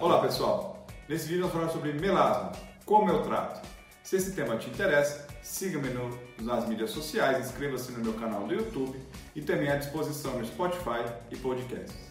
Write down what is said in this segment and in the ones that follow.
Olá pessoal, nesse vídeo vamos falar sobre melasma, como eu trato. Se esse tema te interessa, siga-me nas mídias sociais, inscreva-se no meu canal do YouTube e também à disposição no Spotify e podcasts.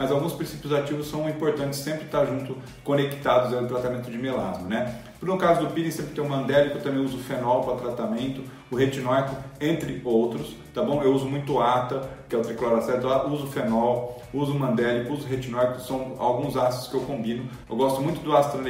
Mas alguns princípios ativos são importantes sempre estar junto, conectados ao tratamento de melasma, né? No caso do peeling, sempre tem o mandélico, também uso fenol para tratamento, o retinóico, entre outros, tá bom? Eu uso muito ATA, que é o tricloraceto, uso fenol, uso mandélico, uso retinóico, são alguns ácidos que eu combino. Eu gosto muito do ácido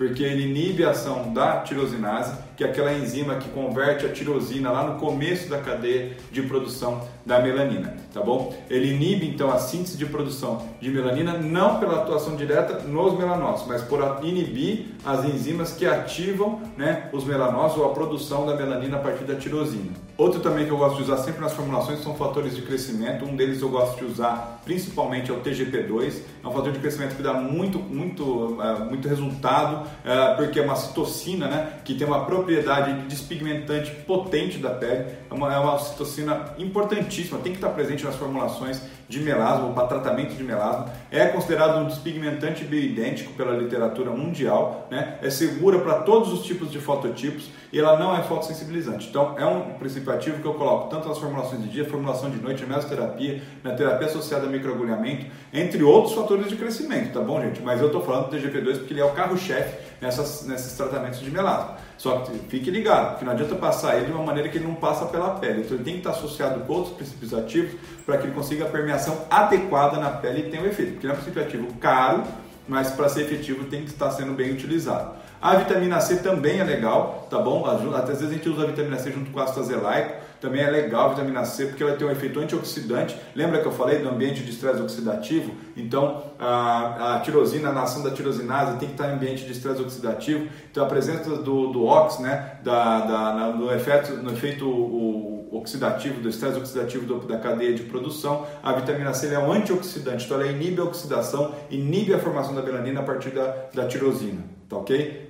porque ele inibe a ação da tirosinase, que é aquela enzima que converte a tirosina lá no começo da cadeia de produção da melanina, tá bom? Ele inibe então a síntese de produção de melanina não pela atuação direta nos melanócitos, mas por inibir as enzimas que ativam, né, os melanócitos ou a produção da melanina a partir da tirosina. Outro também que eu gosto de usar sempre nas formulações são fatores de crescimento. Um deles eu gosto de usar principalmente é o TGP2. É um fator de crescimento que dá muito, muito, uh, muito resultado, uh, porque é uma citocina, né, que tem uma propriedade despigmentante potente da pele. É uma, é uma citocina importantíssima, tem que estar presente nas formulações de melasma para tratamento de melasma. É considerado um despigmentante bioidêntico pela literatura mundial, né? É segura para todos os tipos de fototipos e ela não é fotossensibilizante. Então é um princípio ativo que eu coloco tanto nas formulações de dia, formulação de noite, mesoterapia, na terapia associada a microagulhamento, entre outros fatores de crescimento, tá bom, gente? Mas eu estou falando do TGP2 porque ele é o carro-chefe nesses tratamentos de melasma. Só que fique ligado, que não adianta passar ele de uma maneira que ele não passa pela pele. Então ele tem que estar associado com outros princípios ativos para que ele consiga a permeação adequada na pele e tenha o um efeito. Porque ele é um princípio ativo caro, mas para ser efetivo tem que estar sendo bem utilizado. A vitamina C também é legal, tá bom? Às vezes a gente usa a vitamina C junto com ácido azelaico, também é legal a vitamina C porque ela tem um efeito antioxidante. Lembra que eu falei do ambiente de estresse oxidativo? Então a, a tirosina, a ação da tirosinase tem que estar em ambiente de estresse oxidativo. Então a presença do, do OX, né, da, da, no, efeito, no efeito o, oxidativo, do estresse oxidativo do, da cadeia de produção, a vitamina C é um antioxidante, então ela inibe a oxidação, inibe a formação da melanina a partir da, da tirosina, tá ok?